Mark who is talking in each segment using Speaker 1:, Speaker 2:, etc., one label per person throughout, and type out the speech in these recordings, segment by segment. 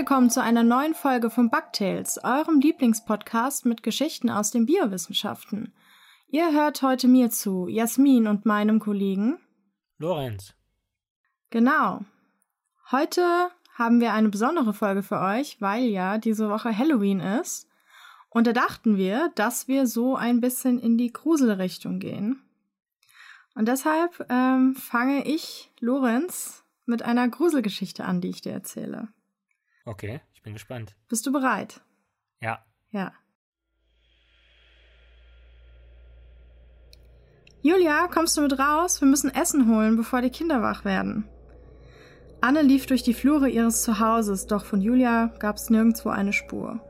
Speaker 1: Willkommen zu einer neuen Folge von Bugtails, eurem Lieblingspodcast mit Geschichten aus den Biowissenschaften. Ihr hört heute mir zu, Jasmin und meinem Kollegen
Speaker 2: Lorenz.
Speaker 1: Genau. Heute haben wir eine besondere Folge für euch, weil ja diese Woche Halloween ist. Und da dachten wir, dass wir so ein bisschen in die Gruselrichtung gehen. Und deshalb ähm, fange ich, Lorenz, mit einer Gruselgeschichte an, die ich dir erzähle.
Speaker 2: Okay, ich bin gespannt.
Speaker 1: Bist du bereit?
Speaker 2: Ja.
Speaker 1: Ja. Julia, kommst du mit raus? Wir müssen Essen holen, bevor die Kinder wach werden. Anne lief durch die Flure ihres Zuhauses, doch von Julia gab es nirgendwo eine Spur.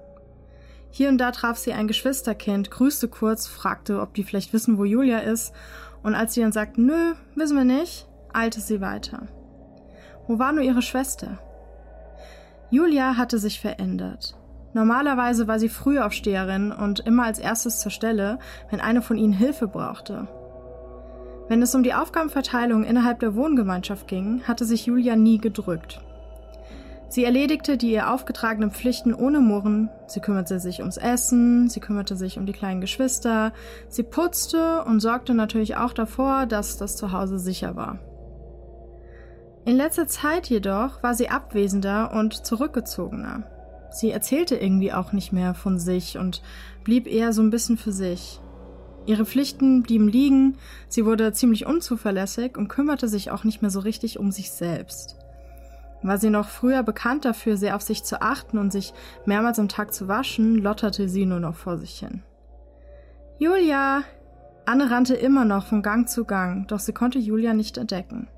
Speaker 1: Hier und da traf sie ein Geschwisterkind, grüßte kurz, fragte, ob die vielleicht wissen, wo Julia ist, und als sie dann sagten, nö, wissen wir nicht, eilte sie weiter. Wo war nur ihre Schwester? Julia hatte sich verändert. Normalerweise war sie Frühaufsteherin und immer als erstes zur Stelle, wenn eine von ihnen Hilfe brauchte. Wenn es um die Aufgabenverteilung innerhalb der Wohngemeinschaft ging, hatte sich Julia nie gedrückt. Sie erledigte die ihr aufgetragenen Pflichten ohne Murren, sie kümmerte sich ums Essen, sie kümmerte sich um die kleinen Geschwister, sie putzte und sorgte natürlich auch davor, dass das Zuhause sicher war. In letzter Zeit jedoch war sie abwesender und zurückgezogener. Sie erzählte irgendwie auch nicht mehr von sich und blieb eher so ein bisschen für sich. Ihre Pflichten blieben liegen, sie wurde ziemlich unzuverlässig und kümmerte sich auch nicht mehr so richtig um sich selbst. War sie noch früher bekannt dafür, sehr auf sich zu achten und sich mehrmals am Tag zu waschen, lotterte sie nur noch vor sich hin. Julia! Anne rannte immer noch von Gang zu Gang, doch sie konnte Julia nicht entdecken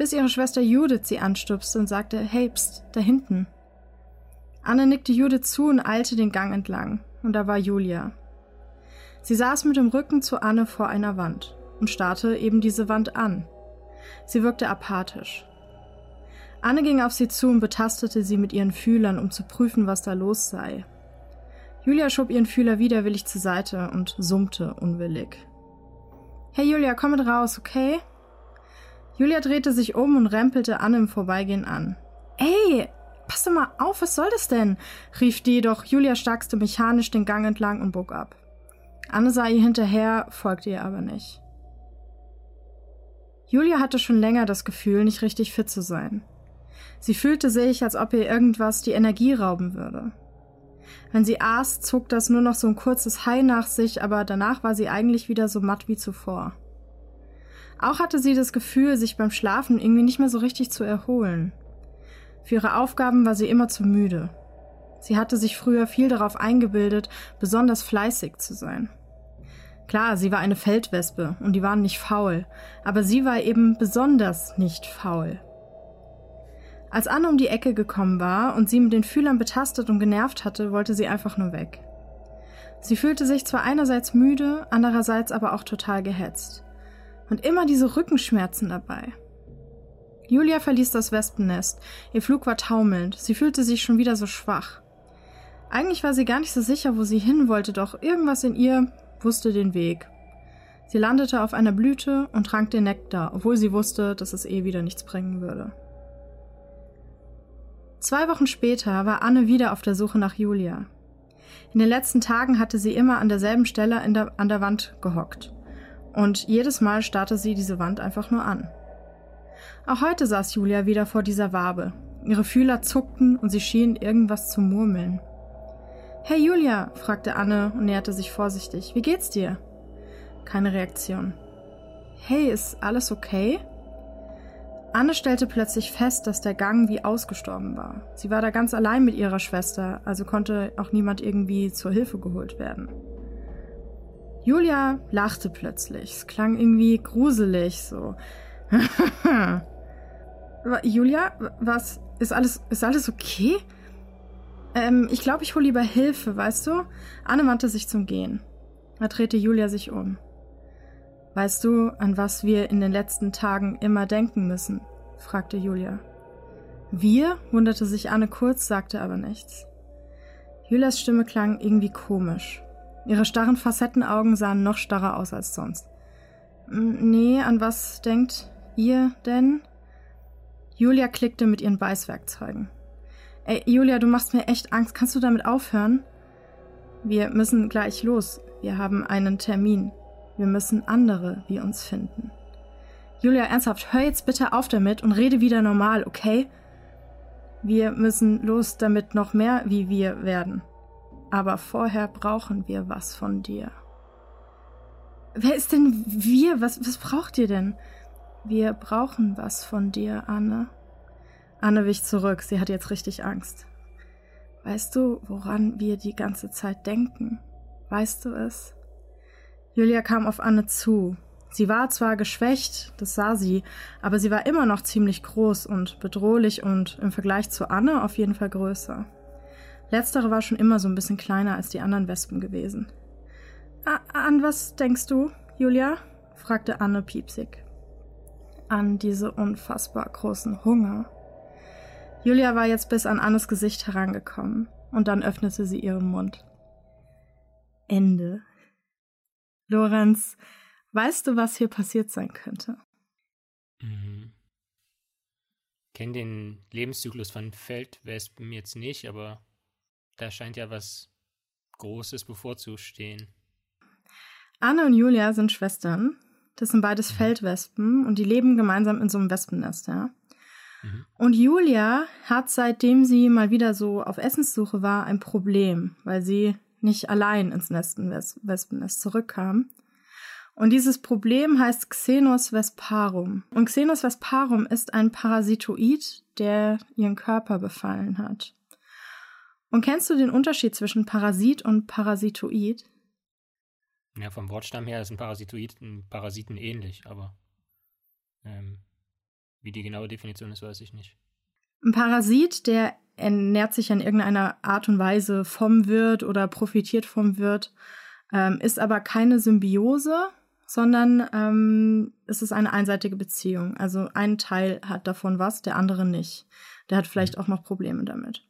Speaker 1: bis ihre Schwester Judith sie anstupste und sagte, hey, pst, da hinten. Anne nickte Judith zu und eilte den Gang entlang, und da war Julia. Sie saß mit dem Rücken zu Anne vor einer Wand und starrte eben diese Wand an. Sie wirkte apathisch. Anne ging auf sie zu und betastete sie mit ihren Fühlern, um zu prüfen, was da los sei. Julia schob ihren Fühler widerwillig zur Seite und summte unwillig. Hey Julia, komm mit raus, okay? Julia drehte sich um und rempelte Anne im Vorbeigehen an. Ey, pass doch mal auf, was soll das denn? rief die, doch Julia starkste mechanisch den Gang entlang und bog ab. Anne sah ihr hinterher, folgte ihr aber nicht. Julia hatte schon länger das Gefühl, nicht richtig fit zu sein. Sie fühlte sich, als ob ihr irgendwas die Energie rauben würde. Wenn sie aß, zog das nur noch so ein kurzes Hai nach sich, aber danach war sie eigentlich wieder so matt wie zuvor. Auch hatte sie das Gefühl, sich beim Schlafen irgendwie nicht mehr so richtig zu erholen. Für ihre Aufgaben war sie immer zu müde. Sie hatte sich früher viel darauf eingebildet, besonders fleißig zu sein. Klar, sie war eine Feldwespe und die waren nicht faul, aber sie war eben besonders nicht faul. Als Anne um die Ecke gekommen war und sie mit den Fühlern betastet und genervt hatte, wollte sie einfach nur weg. Sie fühlte sich zwar einerseits müde, andererseits aber auch total gehetzt und immer diese Rückenschmerzen dabei. Julia verließ das Wespennest. Ihr Flug war taumelnd. Sie fühlte sich schon wieder so schwach. Eigentlich war sie gar nicht so sicher, wo sie hin wollte, doch irgendwas in ihr wusste den Weg. Sie landete auf einer Blüte und trank den Nektar, obwohl sie wusste, dass es eh wieder nichts bringen würde. Zwei Wochen später war Anne wieder auf der Suche nach Julia. In den letzten Tagen hatte sie immer an derselben Stelle der, an der Wand gehockt. Und jedes Mal starrte sie diese Wand einfach nur an. Auch heute saß Julia wieder vor dieser Wabe. Ihre Fühler zuckten und sie schien irgendwas zu murmeln. Hey Julia, fragte Anne und näherte sich vorsichtig. Wie geht's dir? Keine Reaktion. Hey, ist alles okay? Anne stellte plötzlich fest, dass der Gang wie ausgestorben war. Sie war da ganz allein mit ihrer Schwester, also konnte auch niemand irgendwie zur Hilfe geholt werden. Julia lachte plötzlich. Es klang irgendwie gruselig, so. Julia, was? Ist alles, ist alles okay? Ähm, ich glaube, ich hole lieber Hilfe, weißt du? Anne wandte sich zum Gehen. Da drehte Julia sich um. Weißt du, an was wir in den letzten Tagen immer denken müssen? fragte Julia. Wir? wunderte sich Anne kurz, sagte aber nichts. Julias Stimme klang irgendwie komisch. Ihre starren Facettenaugen sahen noch starrer aus als sonst. Nee, an was denkt ihr denn? Julia klickte mit ihren Beißwerkzeugen. Ey, Julia, du machst mir echt Angst. Kannst du damit aufhören? Wir müssen gleich los. Wir haben einen Termin. Wir müssen andere wie uns finden. Julia, ernsthaft, hör jetzt bitte auf damit und rede wieder normal, okay? Wir müssen los, damit noch mehr wie wir werden. Aber vorher brauchen wir was von dir. Wer ist denn wir? Was, was braucht ihr denn? Wir brauchen was von dir, Anne. Anne wich zurück. Sie hat jetzt richtig Angst. Weißt du, woran wir die ganze Zeit denken? Weißt du es? Julia kam auf Anne zu. Sie war zwar geschwächt, das sah sie, aber sie war immer noch ziemlich groß und bedrohlich und im Vergleich zu Anne auf jeden Fall größer. Letztere war schon immer so ein bisschen kleiner als die anderen Wespen gewesen. An was denkst du, Julia? fragte Anne piepsig. An diese unfassbar großen Hunger. Julia war jetzt bis an Annes Gesicht herangekommen, und dann öffnete sie ihren Mund. Ende. Lorenz, weißt du, was hier passiert sein könnte?
Speaker 2: Mhm. Kenn den Lebenszyklus von Feldwespen jetzt nicht, aber da scheint ja was Großes bevorzustehen.
Speaker 1: Anne und Julia sind Schwestern. Das sind beides mhm. Feldwespen und die leben gemeinsam in so einem Wespennest, ja. Mhm. Und Julia hat, seitdem sie mal wieder so auf Essenssuche war, ein Problem, weil sie nicht allein ins Wespennest zurückkam. Und dieses Problem heißt Xenos vesparum. Und Xenos vesparum ist ein Parasitoid, der ihren Körper befallen hat. Und kennst du den Unterschied zwischen Parasit und Parasitoid?
Speaker 2: Ja, vom Wortstamm her ist ein Parasitoid ein Parasiten ähnlich, aber ähm, wie die genaue Definition ist, weiß ich nicht.
Speaker 1: Ein Parasit, der ernährt sich in irgendeiner Art und Weise vom Wirt oder profitiert vom Wirt, ähm, ist aber keine Symbiose, sondern ähm, es ist eine einseitige Beziehung. Also ein Teil hat davon was, der andere nicht. Der hat vielleicht mhm. auch noch Probleme damit.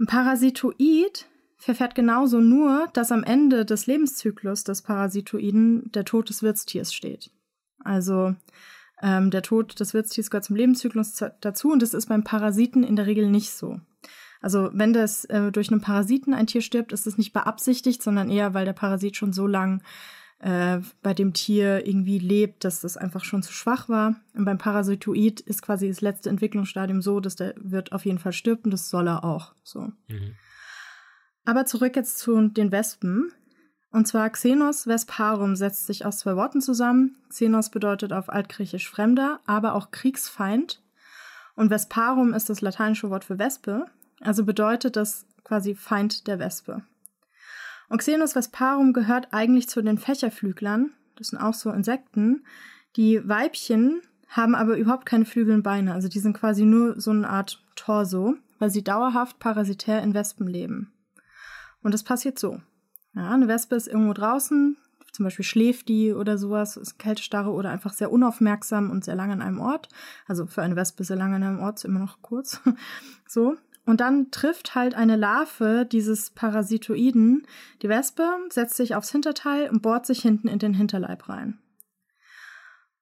Speaker 1: Ein Parasitoid verfährt genauso nur, dass am Ende des Lebenszyklus des Parasitoiden der Tod des Wirtstiers steht. Also ähm, der Tod des Wirtstiers gehört zum Lebenszyklus dazu und das ist beim Parasiten in der Regel nicht so. Also wenn das äh, durch einen Parasiten ein Tier stirbt, ist es nicht beabsichtigt, sondern eher, weil der Parasit schon so lang äh, bei dem Tier irgendwie lebt, dass das einfach schon zu schwach war. Und beim Parasitoid ist quasi das letzte Entwicklungsstadium so, dass der Wirt auf jeden Fall stirbt und das soll er auch. So. Mhm. Aber zurück jetzt zu den Wespen. Und zwar Xenos Vesparum setzt sich aus zwei Worten zusammen. Xenos bedeutet auf Altgriechisch Fremder, aber auch Kriegsfeind. Und Vesparum ist das lateinische Wort für Wespe, also bedeutet das quasi Feind der Wespe. Und Xenos vesparum gehört eigentlich zu den Fächerflüglern. Das sind auch so Insekten. Die Weibchen haben aber überhaupt keine Flügel und Beine. Also die sind quasi nur so eine Art Torso, weil sie dauerhaft parasitär in Wespen leben. Und das passiert so. Ja, eine Wespe ist irgendwo draußen, zum Beispiel schläft die oder sowas, ist Kältestarre oder einfach sehr unaufmerksam und sehr lange an einem Ort. Also für eine Wespe sehr lange an einem Ort ist immer noch kurz. so. Und dann trifft halt eine Larve dieses Parasitoiden die Wespe, setzt sich aufs Hinterteil und bohrt sich hinten in den Hinterleib rein.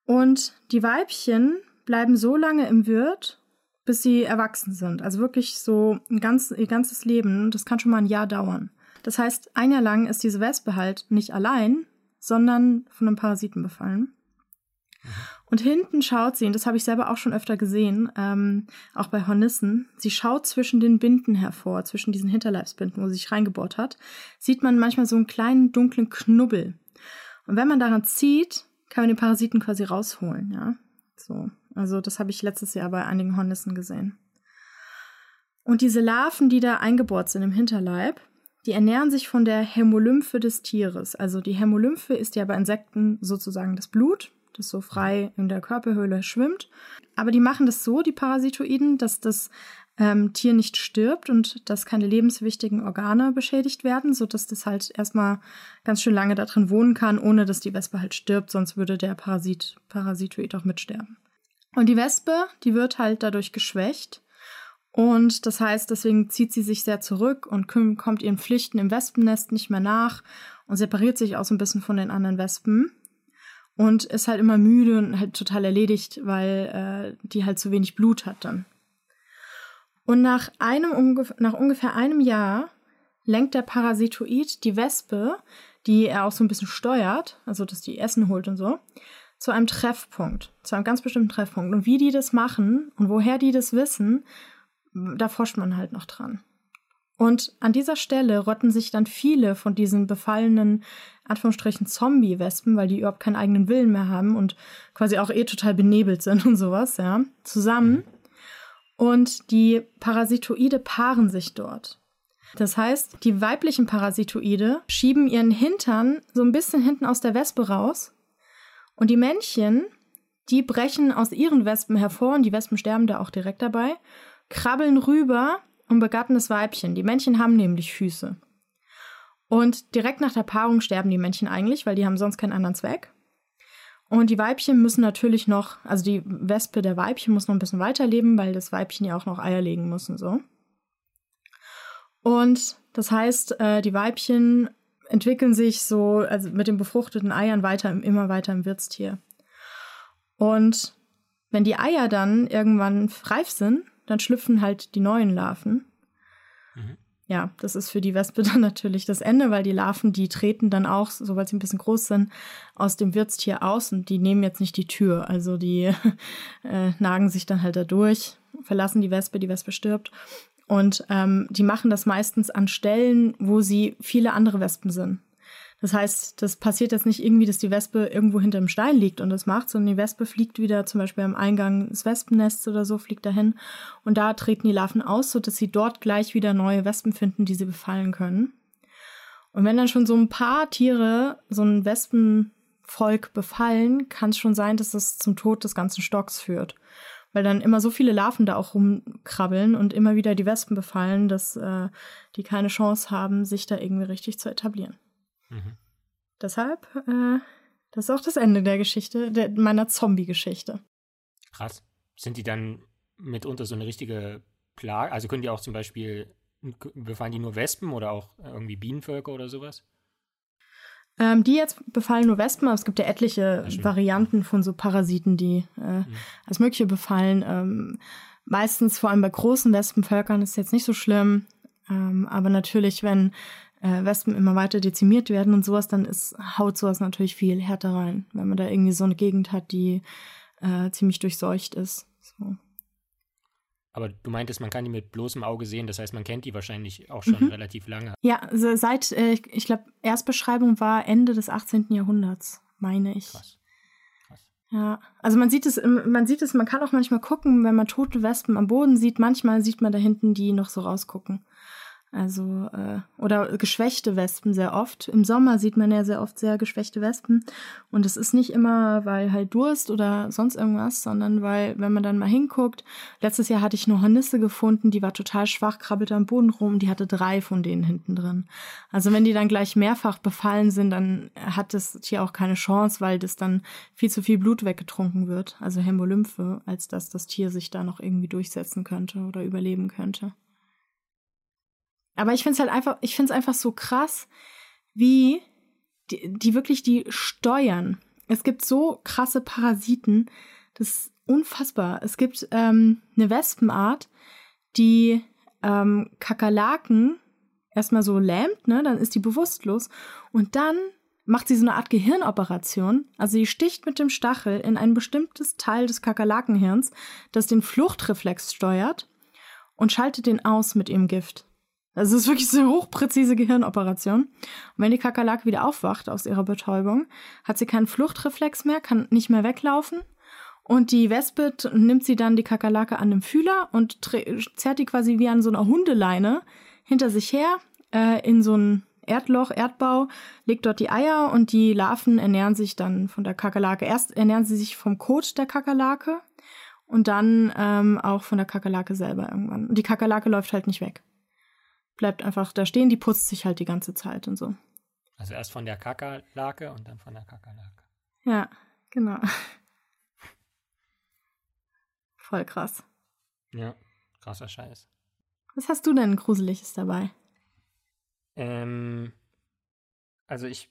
Speaker 1: Und die Weibchen bleiben so lange im Wirt, bis sie erwachsen sind. Also wirklich so ein ganz, ihr ganzes Leben. Das kann schon mal ein Jahr dauern. Das heißt, ein Jahr lang ist diese Wespe halt nicht allein, sondern von einem Parasiten befallen. Und hinten schaut sie, und das habe ich selber auch schon öfter gesehen, ähm, auch bei Hornissen, sie schaut zwischen den Binden hervor, zwischen diesen Hinterleibsbinden, wo sie sich reingebohrt hat, sieht man manchmal so einen kleinen dunklen Knubbel. Und wenn man daran zieht, kann man den Parasiten quasi rausholen, ja. So. Also, das habe ich letztes Jahr bei einigen Hornissen gesehen. Und diese Larven, die da eingebohrt sind im Hinterleib, die ernähren sich von der Hämolymphe des Tieres. Also die Hämolymphe ist ja bei Insekten sozusagen das Blut das so frei in der Körperhöhle schwimmt. Aber die machen das so, die Parasitoiden, dass das ähm, Tier nicht stirbt und dass keine lebenswichtigen Organe beschädigt werden, sodass das halt erstmal ganz schön lange da drin wohnen kann, ohne dass die Wespe halt stirbt, sonst würde der Parasit, Parasitoid auch mitsterben. Und die Wespe, die wird halt dadurch geschwächt. Und das heißt, deswegen zieht sie sich sehr zurück und kommt ihren Pflichten im Wespennest nicht mehr nach und separiert sich auch so ein bisschen von den anderen Wespen und ist halt immer müde und halt total erledigt, weil äh, die halt zu wenig Blut hat dann. Und nach, einem, nach ungefähr einem Jahr lenkt der Parasitoid die Wespe, die er auch so ein bisschen steuert, also dass die Essen holt und so, zu einem Treffpunkt, zu einem ganz bestimmten Treffpunkt. Und wie die das machen und woher die das wissen, da forscht man halt noch dran. Und an dieser Stelle rotten sich dann viele von diesen befallenen, Anführungsstrichen, Zombie-Wespen, weil die überhaupt keinen eigenen Willen mehr haben und quasi auch eh total benebelt sind und sowas, ja, zusammen. Und die Parasitoide paaren sich dort. Das heißt, die weiblichen Parasitoide schieben ihren Hintern so ein bisschen hinten aus der Wespe raus. Und die Männchen, die brechen aus ihren Wespen hervor und die Wespen sterben da auch direkt dabei, krabbeln rüber und begatten Weibchen. Die Männchen haben nämlich Füße. Und direkt nach der Paarung sterben die Männchen eigentlich, weil die haben sonst keinen anderen Zweck. Und die Weibchen müssen natürlich noch, also die Wespe der Weibchen muss noch ein bisschen weiterleben, weil das Weibchen ja auch noch Eier legen muss und so. Und das heißt, äh, die Weibchen entwickeln sich so, also mit den befruchteten Eiern weiter, immer weiter im Wirtstier. Und wenn die Eier dann irgendwann reif sind, dann schlüpfen halt die neuen Larven. Mhm. Ja, das ist für die Wespe dann natürlich das Ende, weil die Larven, die treten dann auch, sobald sie ein bisschen groß sind, aus dem Wirtstier aus und die nehmen jetzt nicht die Tür. Also die äh, nagen sich dann halt da durch, verlassen die Wespe, die Wespe stirbt. Und ähm, die machen das meistens an Stellen, wo sie viele andere Wespen sind. Das heißt, das passiert jetzt nicht irgendwie, dass die Wespe irgendwo hinterm Stein liegt und das macht, sondern die Wespe fliegt wieder zum Beispiel am Eingang des Wespennests oder so, fliegt dahin und da treten die Larven aus, sodass sie dort gleich wieder neue Wespen finden, die sie befallen können. Und wenn dann schon so ein paar Tiere so ein Wespenvolk befallen, kann es schon sein, dass das zum Tod des ganzen Stocks führt. Weil dann immer so viele Larven da auch rumkrabbeln und immer wieder die Wespen befallen, dass äh, die keine Chance haben, sich da irgendwie richtig zu etablieren. Mhm. Deshalb, äh, das ist auch das Ende der Geschichte, der, meiner Zombie-Geschichte.
Speaker 2: Krass. Sind die dann mitunter so eine richtige Plage? Also können die auch zum Beispiel, befallen die nur Wespen oder auch irgendwie Bienenvölker oder sowas?
Speaker 1: Ähm, die jetzt befallen nur Wespen, aber es gibt ja etliche ja, Varianten von so Parasiten, die äh, mhm. als mögliche befallen. Ähm, meistens, vor allem bei großen Wespenvölkern, ist jetzt nicht so schlimm. Ähm, aber natürlich, wenn äh, Wespen immer weiter dezimiert werden und sowas, dann ist, haut sowas natürlich viel härter rein, wenn man da irgendwie so eine Gegend hat, die äh, ziemlich durchseucht ist. So.
Speaker 2: Aber du meintest, man kann die mit bloßem Auge sehen, das heißt, man kennt die wahrscheinlich auch schon mhm. relativ lange.
Speaker 1: Ja, also seit, äh, ich glaube, Erstbeschreibung war Ende des 18. Jahrhunderts, meine ich. Krass. Krass. Ja, also man sieht es, man sieht es, man kann auch manchmal gucken, wenn man tote Wespen am Boden sieht, manchmal sieht man da hinten die noch so rausgucken. Also, äh, oder geschwächte Wespen sehr oft. Im Sommer sieht man ja sehr oft sehr geschwächte Wespen. Und es ist nicht immer, weil halt Durst oder sonst irgendwas, sondern weil, wenn man dann mal hinguckt, letztes Jahr hatte ich eine Hornisse gefunden, die war total schwach, krabbelte am Boden rum, die hatte drei von denen hinten drin. Also wenn die dann gleich mehrfach befallen sind, dann hat das Tier auch keine Chance, weil das dann viel zu viel Blut weggetrunken wird, also Hämolymphe, als dass das Tier sich da noch irgendwie durchsetzen könnte oder überleben könnte. Aber ich finde es halt einfach, ich finde es einfach so krass, wie die, die wirklich die steuern. Es gibt so krasse Parasiten, das ist unfassbar. Es gibt ähm, eine Wespenart, die ähm, Kakerlaken erstmal so lähmt, ne, dann ist die bewusstlos und dann macht sie so eine Art Gehirnoperation. Also sie sticht mit dem Stachel in ein bestimmtes Teil des Kakerlakenhirns, das den Fluchtreflex steuert und schaltet den aus mit ihrem Gift. Also es ist wirklich so eine hochpräzise Gehirnoperation. Und wenn die Kakerlake wieder aufwacht aus ihrer Betäubung, hat sie keinen Fluchtreflex mehr, kann nicht mehr weglaufen. Und die Wespe nimmt sie dann die Kakerlake an dem Fühler und zerrt die quasi wie an so einer Hundeleine hinter sich her äh, in so ein Erdloch, Erdbau, legt dort die Eier und die Larven ernähren sich dann von der Kakerlake. Erst ernähren sie sich vom Kot der Kakerlake und dann ähm, auch von der Kakerlake selber irgendwann. Und die Kakerlake läuft halt nicht weg bleibt einfach da stehen, die putzt sich halt die ganze Zeit und so.
Speaker 2: Also erst von der Kakerlake und dann von der Kakerlake.
Speaker 1: Ja, genau. Voll krass.
Speaker 2: Ja, krasser Scheiß.
Speaker 1: Was hast du denn Gruseliges dabei?
Speaker 2: Ähm, also ich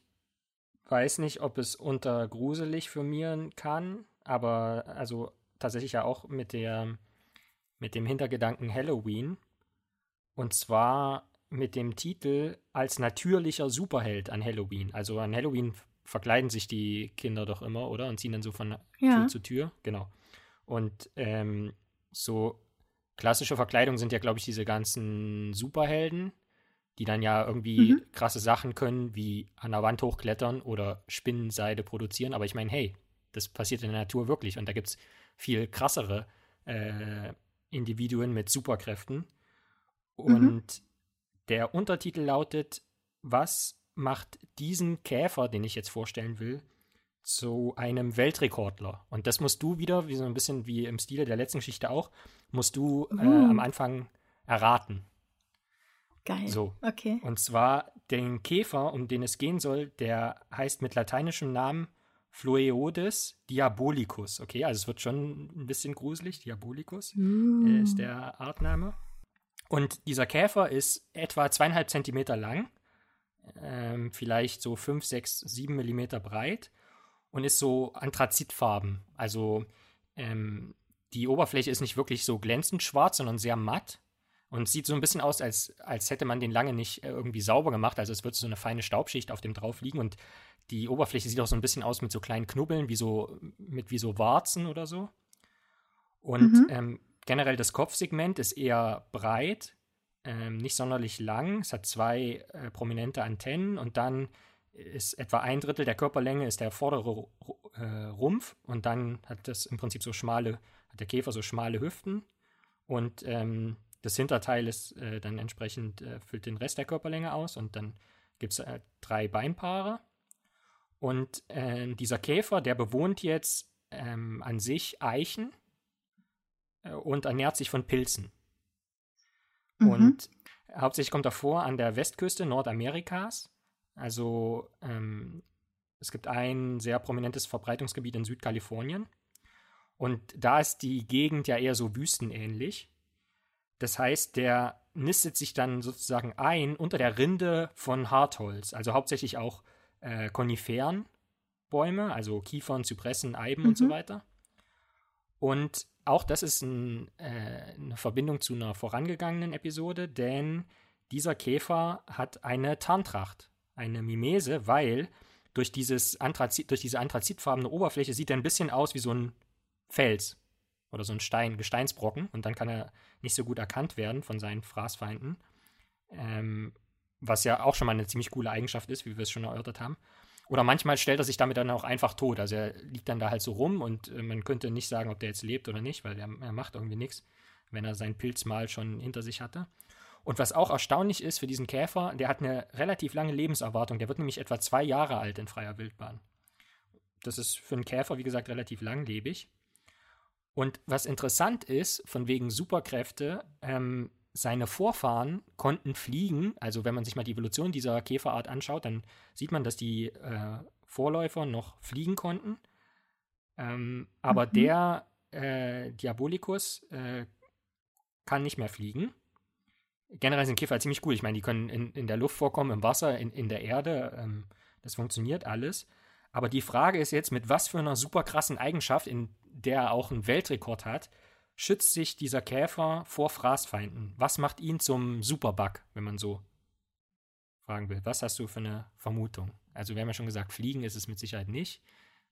Speaker 2: weiß nicht, ob es unter gruselig firmieren kann, aber also tatsächlich ja auch mit der mit dem Hintergedanken Halloween. Und zwar mit dem Titel als natürlicher Superheld an Halloween. Also an Halloween verkleiden sich die Kinder doch immer, oder? Und ziehen dann so von ja. Tür zu Tür. Genau. Und ähm, so klassische Verkleidungen sind ja, glaube ich, diese ganzen Superhelden, die dann ja irgendwie mhm. krasse Sachen können, wie an der Wand hochklettern oder Spinnenseide produzieren. Aber ich meine, hey, das passiert in der Natur wirklich. Und da gibt es viel krassere äh, Individuen mit Superkräften. Und mhm. der Untertitel lautet, was macht diesen Käfer, den ich jetzt vorstellen will, zu einem Weltrekordler. Und das musst du wieder, wie so ein bisschen wie im Stile der letzten Geschichte auch, musst du äh, am Anfang erraten.
Speaker 1: Geil.
Speaker 2: So.
Speaker 1: Okay.
Speaker 2: Und zwar den Käfer, um den es gehen soll, der heißt mit lateinischem Namen Phloeodes diabolicus. Okay, also es wird schon ein bisschen gruselig. Diabolicus mm. ist der Artname. Und dieser Käfer ist etwa zweieinhalb Zentimeter lang, ähm, vielleicht so fünf, sechs, sieben Millimeter breit und ist so anthrazitfarben. Also ähm, die Oberfläche ist nicht wirklich so glänzend schwarz, sondern sehr matt. Und sieht so ein bisschen aus, als, als hätte man den lange nicht äh, irgendwie sauber gemacht. Also es wird so eine feine Staubschicht auf dem drauf liegen und die Oberfläche sieht auch so ein bisschen aus mit so kleinen Knubbeln, wie so, mit wie so Warzen oder so. Und mhm. ähm, generell das Kopfsegment ist eher breit, ähm, nicht sonderlich lang. Es hat zwei äh, prominente Antennen und dann ist etwa ein Drittel der Körperlänge ist der vordere äh, Rumpf und dann hat das im Prinzip so schmale, hat der Käfer so schmale Hüften und ähm, das Hinterteil ist äh, dann entsprechend, äh, füllt den Rest der Körperlänge aus und dann gibt es äh, drei Beinpaare. Und äh, dieser Käfer, der bewohnt jetzt ähm, an sich Eichen und ernährt sich von Pilzen. Mhm. Und hauptsächlich kommt er vor an der Westküste Nordamerikas. Also ähm, es gibt ein sehr prominentes Verbreitungsgebiet in Südkalifornien. Und da ist die Gegend ja eher so wüstenähnlich. Das heißt, der nistet sich dann sozusagen ein unter der Rinde von Hartholz, also hauptsächlich auch äh, Koniferenbäume, also Kiefern, Zypressen, Eiben mhm. und so mhm. weiter. Und auch das ist ein, äh, eine Verbindung zu einer vorangegangenen Episode, denn dieser Käfer hat eine Tarntracht, eine Mimese, weil durch, dieses Anthrazit, durch diese anthrazitfarbene Oberfläche sieht er ein bisschen aus wie so ein Fels oder so ein Stein, Gesteinsbrocken und dann kann er nicht so gut erkannt werden von seinen Fraßfeinden. Ähm, was ja auch schon mal eine ziemlich coole Eigenschaft ist, wie wir es schon erörtert haben. Oder manchmal stellt er sich damit dann auch einfach tot. Also er liegt dann da halt so rum und äh, man könnte nicht sagen, ob der jetzt lebt oder nicht, weil er, er macht irgendwie nichts, wenn er sein Pilzmal schon hinter sich hatte. Und was auch erstaunlich ist für diesen Käfer, der hat eine relativ lange Lebenserwartung. Der wird nämlich etwa zwei Jahre alt in freier Wildbahn. Das ist für einen Käfer, wie gesagt, relativ langlebig. Und was interessant ist, von wegen Superkräfte, ähm, seine Vorfahren konnten fliegen. Also wenn man sich mal die Evolution dieser Käferart anschaut, dann sieht man, dass die äh, Vorläufer noch fliegen konnten. Ähm, aber mhm. der äh, Diabolicus äh, kann nicht mehr fliegen. Generell sind Käfer ziemlich cool. Ich meine, die können in, in der Luft vorkommen, im Wasser, in, in der Erde. Ähm, das funktioniert alles. Aber die Frage ist jetzt, mit was für einer super krassen Eigenschaft, in der er auch einen Weltrekord hat, schützt sich dieser Käfer vor Fraßfeinden? Was macht ihn zum Superbug, wenn man so fragen will? Was hast du für eine Vermutung? Also wir haben ja schon gesagt, fliegen ist es mit Sicherheit nicht.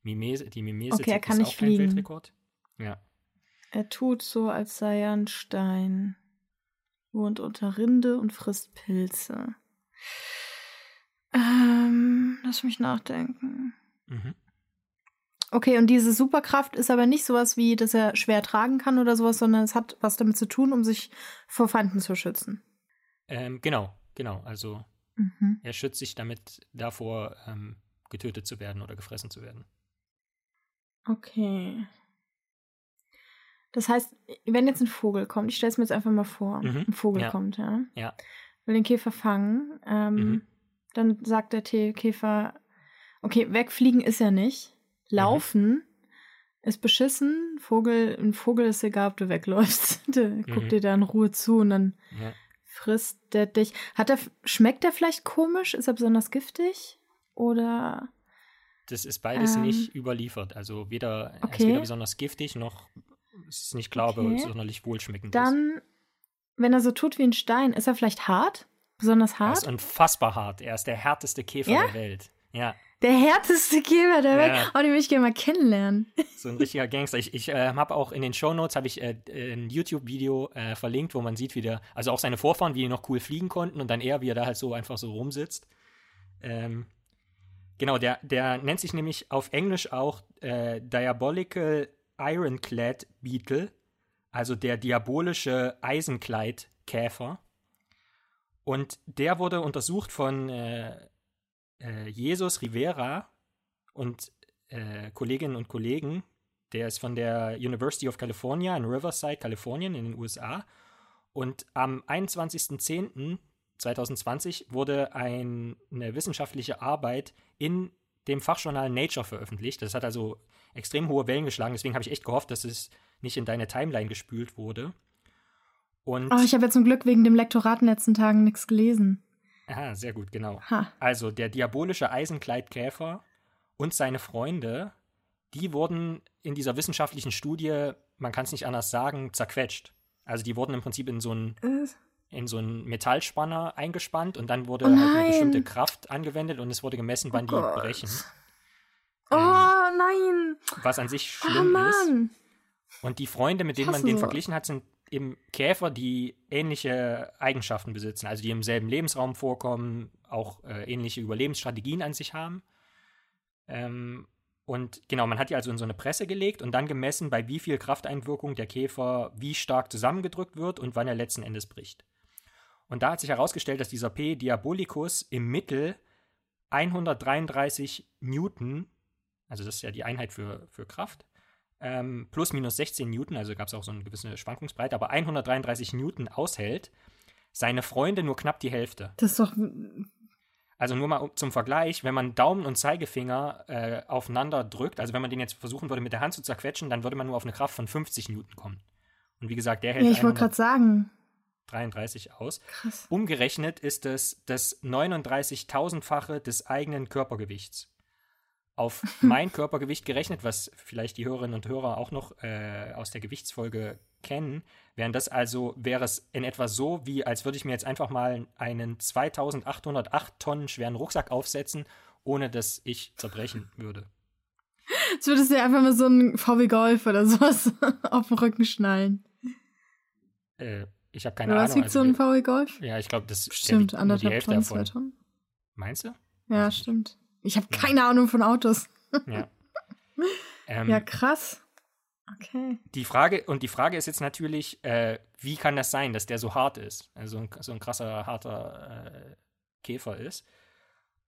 Speaker 2: Mimese, die Mimese
Speaker 1: okay, er kann ist nicht auch fliegen. kein
Speaker 2: Weltrekord. Ja.
Speaker 1: Er tut so, als sei er ein Stein. Wohnt unter Rinde und frisst Pilze. Ähm, lass mich nachdenken. Mhm. Okay, und diese Superkraft ist aber nicht sowas wie, dass er schwer tragen kann oder sowas, sondern es hat was damit zu tun, um sich vor Feinden zu schützen.
Speaker 2: Ähm, genau, genau. Also mhm. er schützt sich damit davor, ähm, getötet zu werden oder gefressen zu werden.
Speaker 1: Okay. Das heißt, wenn jetzt ein Vogel kommt, ich stelle es mir jetzt einfach mal vor, mhm. ein Vogel ja. kommt, ja?
Speaker 2: Ja.
Speaker 1: Will den Käfer fangen, ähm, mhm. dann sagt der Käfer, okay, wegfliegen ist er nicht. Laufen mhm. ist beschissen. Vogel, ein Vogel ist egal, ob du wegläufst. Der mhm. guckt dir da in Ruhe zu und dann ja. frisst der dich. Hat der, schmeckt der vielleicht komisch? Ist er besonders giftig? Oder.
Speaker 2: Das ist beides ähm, nicht überliefert. Also weder, okay. er ist weder besonders giftig noch es ist nicht glaube,
Speaker 1: Okay.
Speaker 2: sonderlich wohlschmeckend ist.
Speaker 1: Dann, wenn er so tut wie ein Stein, ist er vielleicht hart? Besonders
Speaker 2: Er
Speaker 1: hart?
Speaker 2: ist unfassbar hart. Er ist der härteste Käfer
Speaker 1: Ja?
Speaker 2: der Welt. Ja,
Speaker 1: Der härteste Käfer der Welt.
Speaker 2: Ja.
Speaker 1: Oh, den will ich gerne mal kennenlernen.
Speaker 2: so ein richtiger Gangster. Ich, ich äh, habe auch in den Shownotes habe ich äh, ein YouTube-Video äh, verlinkt, wo man sieht, wie der, also auch seine Vorfahren, wie die noch cool fliegen konnten und dann er, wie er da halt so einfach so rumsitzt. Ähm, genau, der, der nennt sich nämlich auf Englisch auch äh, Diabolical Ironclad Beetle, also der diabolische Eisenkleidkäfer. Und der wurde untersucht von äh, äh, Jesus Rivera und äh, Kolleginnen und Kollegen. Der ist von der University of California in Riverside, Kalifornien in den USA. Und am 21.10.2020 wurde ein, eine wissenschaftliche Arbeit in dem Fachjournal Nature veröffentlicht. Das hat also extrem hohe Wellen geschlagen. Deswegen habe ich echt gehofft, dass es nicht in deine Timeline gespült wurde. Und
Speaker 1: Oh, ich habe ja zum Glück wegen dem Lektorat in den letzten Tagen nichts gelesen.
Speaker 2: Aha, sehr gut, genau.
Speaker 1: Ha.
Speaker 2: Also der diabolische Eisenkleidkäfer und seine Freunde, die wurden in dieser wissenschaftlichen Studie, man kann es nicht anders sagen, zerquetscht. Also die wurden im Prinzip in so einen in so einen Metallspanner eingespannt und dann wurde
Speaker 1: Oh
Speaker 2: halt eine bestimmte Kraft angewendet und es wurde gemessen, wann die
Speaker 1: Gott.
Speaker 2: brechen.
Speaker 1: Oh
Speaker 2: Ähm,
Speaker 1: nein.
Speaker 2: was an sich
Speaker 1: Oh
Speaker 2: schlimm ist.
Speaker 1: Mann.
Speaker 2: Und die Freunde, mit denen man den verglichen hat, sind eben Käfer, die ähnliche Eigenschaften besitzen, also die im selben Lebensraum vorkommen, auch äh, ähnliche Überlebensstrategien an sich haben. Ähm, und genau, man hat die also in so eine Presse gelegt und dann gemessen, bei wie viel Krafteinwirkung der Käfer wie stark zusammengedrückt wird und wann er letzten Endes bricht. Und da hat sich herausgestellt, dass dieser P. diabolicus im Mittel 133 Newton, also das ist ja die Einheit für, für Kraft, ähm, plus minus 16 Newton, also gab es auch so eine gewisse Schwankungsbreite, aber 133 Newton aushält, seine Freunde nur knapp die Hälfte.
Speaker 1: Das ist doch.
Speaker 2: Also nur mal um- zum Vergleich, wenn man Daumen und Zeigefinger äh, aufeinander drückt, also wenn man den jetzt versuchen würde mit der Hand zu zerquetschen, dann würde man nur auf eine Kraft von 50 Newton kommen. Und wie gesagt, der hält
Speaker 1: Ja, ich wollte gerade sagen.
Speaker 2: 133 aus.
Speaker 1: Krass.
Speaker 2: Umgerechnet ist es das 39.000-fache des eigenen Körpergewichts. Auf mein Körpergewicht gerechnet, was vielleicht die Hörerinnen und Hörer auch noch äh, aus der Gewichtsfolge kennen, wären das also, wäre es in etwa so, wie als würde ich mir jetzt einfach mal einen 2808 Tonnen schweren Rucksack aufsetzen, ohne dass ich zerbrechen würde.
Speaker 1: Jetzt würdest du dir einfach mal so einen VW Golf oder sowas auf den Rücken schnallen.
Speaker 2: Äh, ich habe keine
Speaker 1: oder was
Speaker 2: Ahnung.
Speaker 1: wiegt so ein
Speaker 2: also,
Speaker 1: VW Golf?
Speaker 2: ja, ich glaube, das
Speaker 1: Stimmt,
Speaker 2: die
Speaker 1: anderthalb Tonnen, zwei. Tonnen.
Speaker 2: Meinst du?
Speaker 1: Ja,
Speaker 2: ich
Speaker 1: stimmt. Ich habe keine Ahnung von Autos.
Speaker 2: Ja. ähm,
Speaker 1: Ja, krass. Okay.
Speaker 2: Die Frage, und die Frage ist jetzt natürlich, äh, wie kann das sein, dass der so hart ist? Also ein, so ein krasser, harter äh, Käfer ist.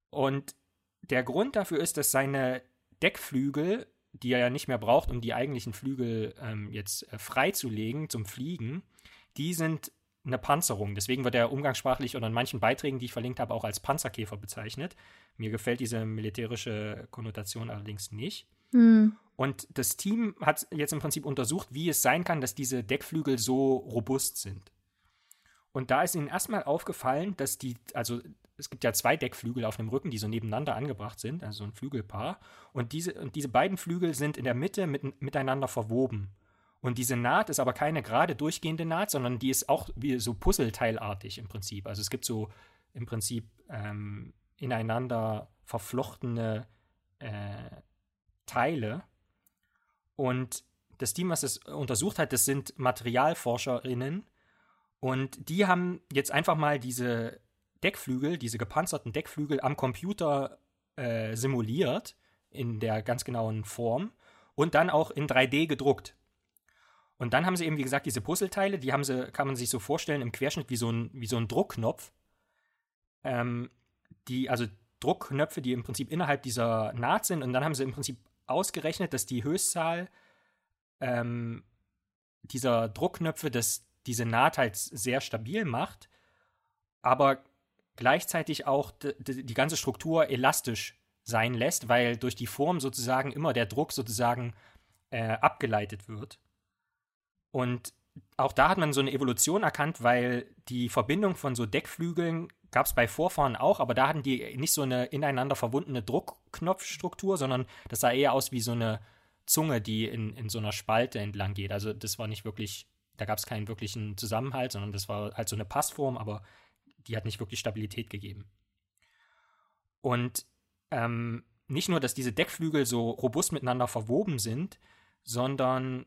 Speaker 2: Und der Grund dafür ist, dass seine Deckflügel, die er ja nicht mehr braucht, um die eigentlichen Flügel ähm, jetzt äh, freizulegen zum Fliegen, die sind eine Panzerung. Deswegen wird er umgangssprachlich oder in manchen Beiträgen, die ich verlinkt habe, auch als Panzerkäfer bezeichnet. Mir gefällt diese militärische Konnotation allerdings nicht.
Speaker 1: Hm.
Speaker 2: Und das Team hat jetzt im Prinzip untersucht, wie es sein kann, dass diese Deckflügel so robust sind. Und da ist ihnen erstmal aufgefallen, dass die, also es gibt ja zwei Deckflügel auf dem Rücken, die so nebeneinander angebracht sind, also so ein Flügelpaar. Und diese, und diese beiden Flügel sind in der Mitte mit, miteinander verwoben. Und diese Naht ist aber keine gerade durchgehende Naht, sondern die ist auch wie so puzzleteilartig im Prinzip. Also es gibt so im Prinzip ähm, ineinander verflochtene äh, Teile. Und das Team, was es untersucht hat, das sind MaterialforscherInnen. Und die haben jetzt einfach mal diese Deckflügel, diese gepanzerten Deckflügel am Computer äh, simuliert, in der ganz genauen Form, und dann auch in 3D gedruckt. Und dann haben sie eben, wie gesagt, diese Puzzleteile, die haben sie, kann man sich so vorstellen, im Querschnitt wie so ein, wie so ein Druckknopf. Ähm, die, also Druckknöpfe, die im Prinzip innerhalb dieser Naht sind. Und dann haben sie im Prinzip ausgerechnet, dass die Höchstzahl ähm, dieser Druckknöpfe das, diese Naht halt sehr stabil macht, aber gleichzeitig auch die, die ganze Struktur elastisch sein lässt, weil durch die Form sozusagen immer der Druck sozusagen äh, abgeleitet wird. Und auch da hat man so eine Evolution erkannt, weil die Verbindung von so Deckflügeln gab es bei Vorfahren auch, aber da hatten die nicht so eine ineinander verwundene Druckknopfstruktur, sondern das sah eher aus wie so eine Zunge, die in, in so einer Spalte entlang geht. Also das war nicht wirklich, da gab es keinen wirklichen Zusammenhalt, sondern das war halt so eine Passform, aber die hat nicht wirklich Stabilität gegeben. Und ähm, nicht nur, dass diese Deckflügel so robust miteinander verwoben sind, sondern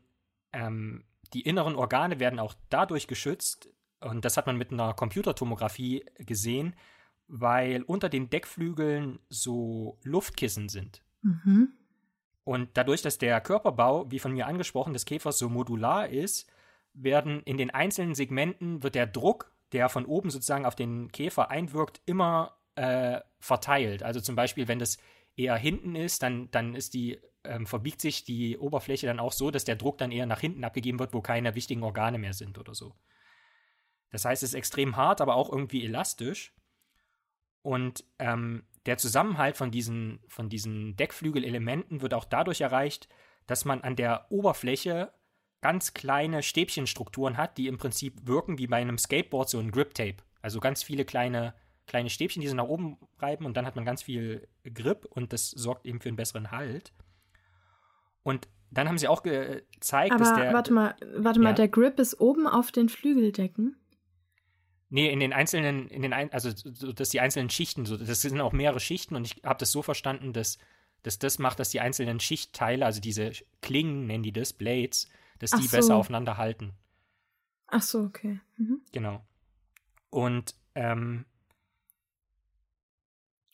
Speaker 2: ähm, die inneren Organe werden auch dadurch geschützt, und das hat man mit einer Computertomographie gesehen, weil unter den Deckflügeln so Luftkissen sind. Mhm. Und dadurch, dass der Körperbau, wie von mir angesprochen, des Käfers so modular ist, werden in den einzelnen Segmenten wird der Druck, der von oben sozusagen auf den Käfer einwirkt, immer äh, verteilt. Also zum Beispiel, wenn das eher hinten ist, dann, dann ist die, ähm, verbiegt sich die Oberfläche dann auch so, dass der Druck dann eher nach hinten abgegeben wird, wo keine wichtigen Organe mehr sind oder so. Das heißt, es ist extrem hart, aber auch irgendwie elastisch. Und ähm, der Zusammenhalt von diesen, von diesen Deckflügelelementen wird auch dadurch erreicht, dass man an der Oberfläche ganz kleine Stäbchenstrukturen hat, die im Prinzip wirken wie bei einem Skateboard, so ein Grip Tape. Also ganz viele kleine, kleine Stäbchen, die sie nach oben reiben und dann hat man ganz viel Grip und das sorgt eben für einen besseren Halt. Und dann haben sie auch gezeigt,
Speaker 1: Aber
Speaker 2: dass der.
Speaker 1: Warte mal, warte mal, der Grip ist oben auf den Flügeldecken.
Speaker 2: Nee, in den einzelnen, in den ein, also dass die einzelnen Schichten, so, das sind auch mehrere Schichten und ich habe das so verstanden, dass, dass das macht, dass die einzelnen Schichtteile, also diese Klingen nennen die das, Blades, dass die so. besser aufeinander halten.
Speaker 1: Ach so, okay. Mhm.
Speaker 2: Genau. Und ähm,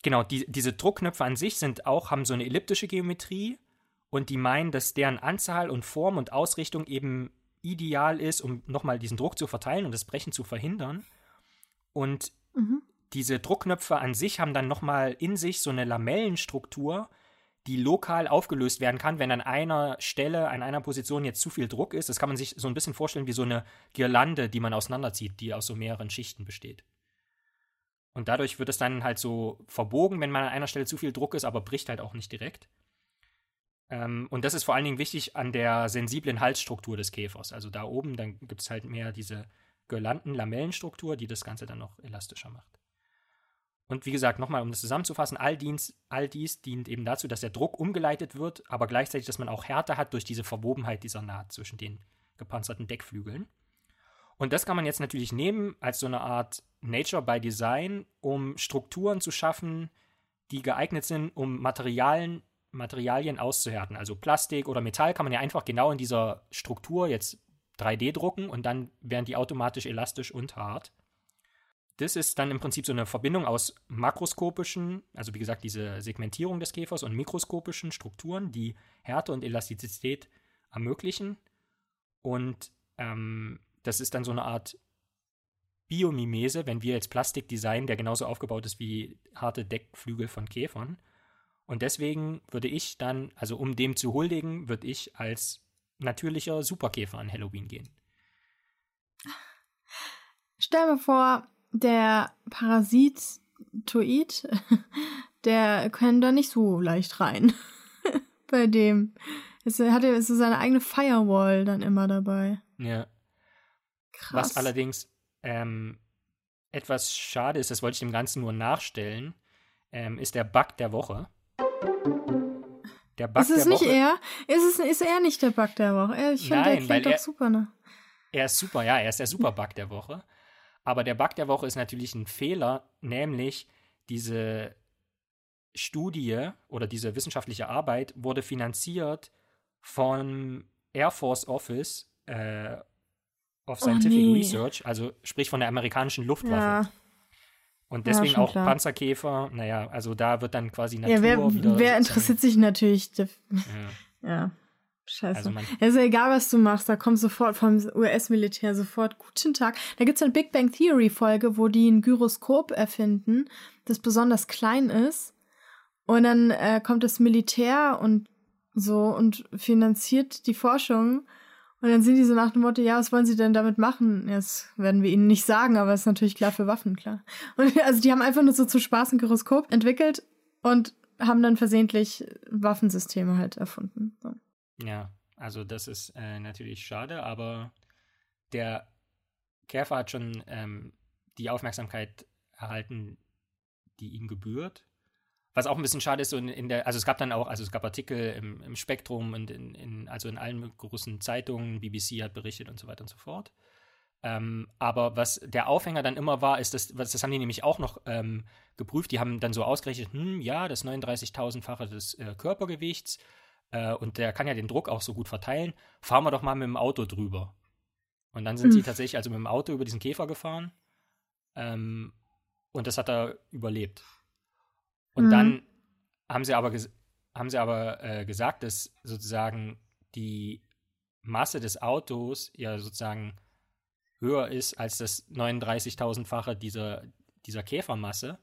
Speaker 2: genau, die, diese Druckknöpfe an sich sind auch, haben so eine elliptische Geometrie und die meinen, dass deren Anzahl und Form und Ausrichtung eben ideal ist, um nochmal diesen Druck zu verteilen und das Brechen zu verhindern. Und mhm. diese Druckknöpfe an sich haben dann nochmal in sich so eine Lamellenstruktur, die lokal aufgelöst werden kann, wenn an einer Stelle, an einer Position jetzt zu viel Druck ist. Das kann man sich so ein bisschen vorstellen wie so eine Girlande, die man auseinanderzieht, die aus so mehreren Schichten besteht. Und dadurch wird es dann halt so verbogen, wenn man an einer Stelle zu viel Druck ist, aber bricht halt auch nicht direkt. Ähm, und das ist vor allen Dingen wichtig an der sensiblen Halsstruktur des Käfers. Also da oben, dann gibt es halt mehr diese girlanden Lamellenstruktur, die das Ganze dann noch elastischer macht. Und wie gesagt, nochmal, um das zusammenzufassen, all dies, all dies dient eben dazu, dass der Druck umgeleitet wird, aber gleichzeitig, dass man auch Härte hat durch diese Verwobenheit dieser Naht zwischen den gepanzerten Deckflügeln. Und das kann man jetzt natürlich nehmen als so eine Art Nature by Design, um Strukturen zu schaffen, die geeignet sind, um Materialien, Materialien auszuhärten. Also Plastik oder Metall kann man ja einfach genau in dieser Struktur jetzt 3D drucken und dann werden die automatisch elastisch und hart. Das ist dann im Prinzip so eine Verbindung aus makroskopischen, also wie gesagt, diese Segmentierung des Käfers und mikroskopischen Strukturen, die Härte und Elastizität ermöglichen. Und ähm, das ist dann so eine Art Biomimese, wenn wir jetzt Plastik designen, der genauso aufgebaut ist wie harte Deckflügel von Käfern. Und deswegen würde ich dann, also um dem zu huldigen, würde ich als natürlicher Superkäfer an Halloween gehen.
Speaker 1: Stell mir vor, der Parasitoid, der kann da nicht so leicht rein. Bei dem. Es hat ja so seine eigene Firewall dann immer dabei.
Speaker 2: Ja. Krass. Was allerdings ähm, etwas schade ist, das wollte ich dem Ganzen nur nachstellen, ähm, ist der Bug der Woche.
Speaker 1: Der Bug ist es nicht Woche, er? Ist, es, ist er nicht der Bug der Woche? Ich finde, der klingt doch er, super, ne?
Speaker 2: Er ist super, ja, er ist der Super-Bug der Woche. Aber der Bug der Woche ist natürlich ein Fehler, nämlich diese Studie oder diese wissenschaftliche Arbeit wurde finanziert vom Air Force Office äh, of Scientific oh, nee. Research, also sprich von der amerikanischen Luftwaffe. Ja. Und deswegen ja, auch klar. Panzerkäfer, naja, also da wird dann quasi Natur
Speaker 1: ja, wer,
Speaker 2: wieder.
Speaker 1: Wer interessiert sich natürlich. Ja. ja. Scheiße. Also, also egal, was du machst, da kommt sofort vom US-Militär sofort guten Tag. Da gibt es eine Big Bang Theory-Folge, wo die ein Gyroskop erfinden, das besonders klein ist. Und dann äh, kommt das Militär und so und finanziert die Forschung. Und dann sind die so nach dem Motto, ja, was wollen sie denn damit machen? Das werden wir ihnen nicht sagen, aber es ist natürlich klar für Waffen, klar. Und also die haben einfach nur so zu Spaß ein Gyroskop entwickelt und haben dann versehentlich Waffensysteme halt erfunden. So.
Speaker 2: Ja, also das ist äh, natürlich schade, aber der Käfer hat schon ähm, die Aufmerksamkeit erhalten, die ihm gebührt. Was auch ein bisschen schade ist, so in, in, der, also es gab dann auch, also es gab Artikel im, im Spektrum und in, in, also in allen großen Zeitungen, BBC hat berichtet und so weiter und so fort. Ähm, aber was der Aufhänger dann immer war, ist, dass, das haben die nämlich auch noch ähm, geprüft, die haben dann so ausgerechnet, hm, ja, das 39.000-fache des äh, Körpergewichts äh, und der kann ja den Druck auch so gut verteilen, fahren wir doch mal mit dem Auto drüber. Und dann sind mhm. sie tatsächlich also mit dem Auto über diesen Käfer gefahren ähm, und das hat er überlebt. Und mhm. dann haben sie aber, haben sie aber äh, gesagt, dass sozusagen die Masse des Autos ja sozusagen höher ist als das 39.000-fache dieser, dieser Käfermasse.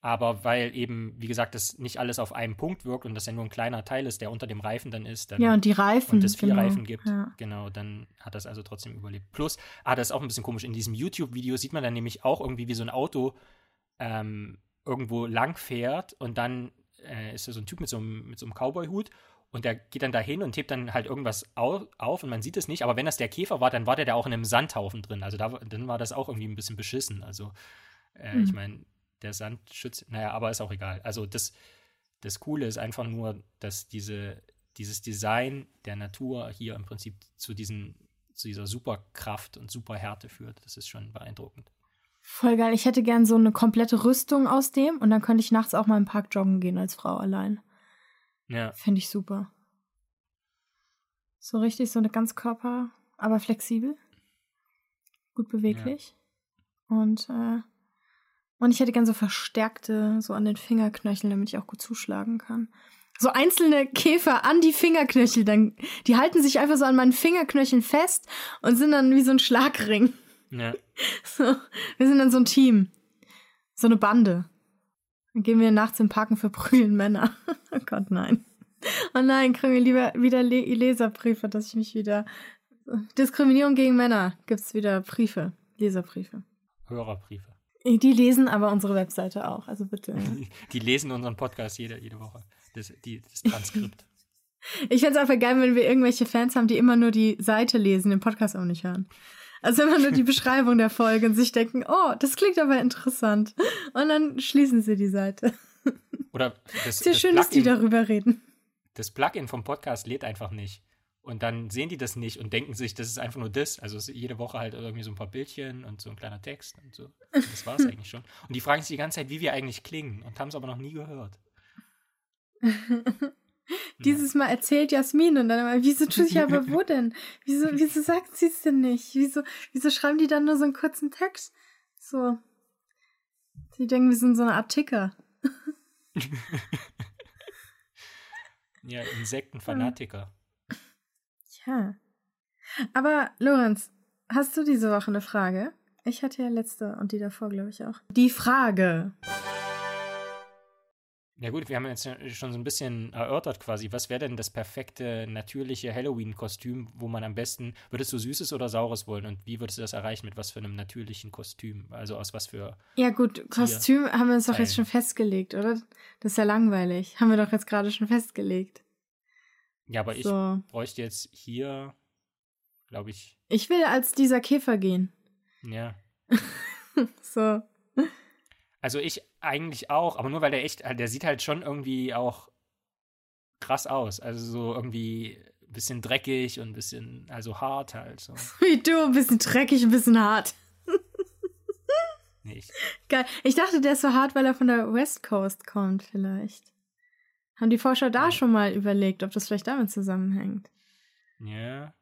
Speaker 2: Aber weil eben, wie gesagt, das nicht alles auf einem Punkt wirkt und das ja nur ein kleiner Teil ist, der unter dem Reifen dann ist. Dann,
Speaker 1: ja, und die Reifen.
Speaker 2: Und es vier genau. Reifen gibt. Ja. Genau, dann hat das also trotzdem überlebt. Plus, ah, das ist auch ein bisschen komisch. In diesem YouTube-Video sieht man dann nämlich auch irgendwie, wie so ein Auto ähm, irgendwo lang fährt und dann äh, ist da so ein Typ mit so einem, mit so einem Cowboy-Hut und der geht dann dahin und hebt dann halt irgendwas au auf und man sieht es nicht. Aber wenn das der Käfer war, dann war der da auch in einem Sandhaufen drin. Also da, dann war das auch irgendwie ein bisschen beschissen. Also äh, mhm. ich meine, der Sand schützt, naja, aber ist auch egal. Also das, das Coole ist einfach nur, dass diese, dieses Design der Natur hier im Prinzip zu, diesen, zu dieser Superkraft und Superhärte führt. Das ist schon beeindruckend.
Speaker 1: Voll geil. Ich hätte gern so eine komplette Rüstung aus dem und dann könnte ich nachts auch mal im Park joggen gehen als Frau allein.
Speaker 2: Ja.
Speaker 1: Finde ich super. So richtig, so eine ganz Körper, aber flexibel. Gut beweglich. Ja. Und, äh, und ich hätte gern so verstärkte, so an den Fingerknöcheln, damit ich auch gut zuschlagen kann. So einzelne Käfer an die Fingerknöchel, dann, die halten sich einfach so an meinen Fingerknöcheln fest und sind dann wie so ein Schlagring.
Speaker 2: Ja.
Speaker 1: So, wir sind dann so ein Team. So eine Bande. Dann gehen wir nachts im Parken für prügeln Männer. oh Gott, nein. Oh nein, kriegen wir lieber wieder Le Leserbriefe, dass ich mich wieder. Diskriminierung gegen Männer gibt's wieder Briefe, Leserbriefe.
Speaker 2: Hörerbriefe.
Speaker 1: Die lesen aber unsere Webseite auch, also bitte.
Speaker 2: Die lesen unseren Podcast jede, jede Woche. Das, die, das Transkript.
Speaker 1: ich fände es einfach geil, wenn wir irgendwelche Fans haben, die immer nur die Seite lesen, den Podcast auch nicht hören. Also immer nur die Beschreibung der Folge und sich denken, oh, das klingt aber interessant. Und dann schließen sie die Seite.
Speaker 2: Oder das,
Speaker 1: ist ja schön, dass die darüber reden.
Speaker 2: Das Plugin vom Podcast lädt einfach nicht. Und dann sehen die das nicht und denken sich, das ist einfach nur das. Also jede Woche halt irgendwie so ein paar Bildchen und so ein kleiner Text und so. Und das war es eigentlich schon. Und die fragen sich die ganze Zeit, wie wir eigentlich klingen und haben es aber noch nie gehört.
Speaker 1: Dieses Mal erzählt Jasmin und dann immer, wieso tue ich aber wo denn? Wieso, wieso sagt sie es denn nicht? Wieso, wieso schreiben die dann nur so einen kurzen Text? So. Sie denken, wir sind so eine Art Ticker.
Speaker 2: ja, Insektenfanatiker.
Speaker 1: Ja. Aber, Lorenz, hast du diese Woche eine Frage? Ich hatte ja letzte und die davor, glaube ich, auch. Die Frage.
Speaker 2: Ja gut, wir haben jetzt schon so ein bisschen erörtert quasi, was wäre denn das perfekte, natürliche Halloween-Kostüm, wo man am besten, würdest du Süßes oder Saures wollen und wie würdest du das erreichen, mit was für einem natürlichen Kostüm, also aus was für...
Speaker 1: Ja gut, Kostüm haben wir uns doch jetzt schon festgelegt, oder? Das ist ja langweilig, haben wir doch jetzt gerade schon festgelegt.
Speaker 2: Ja, aber so. ich bräuchte jetzt hier, glaube ich...
Speaker 1: Ich will als dieser Käfer gehen.
Speaker 2: Ja.
Speaker 1: so.
Speaker 2: Also ich eigentlich auch, aber nur weil der echt, der sieht halt schon irgendwie auch krass aus. Also so irgendwie ein bisschen dreckig und ein bisschen, also hart halt so.
Speaker 1: Wie du, ein bisschen dreckig, ein bisschen hart.
Speaker 2: Nicht.
Speaker 1: Geil. Ich dachte, der ist so hart, weil er von der West Coast kommt, vielleicht. Haben die Forscher da ja. schon mal überlegt, ob das vielleicht damit zusammenhängt?
Speaker 2: Ja.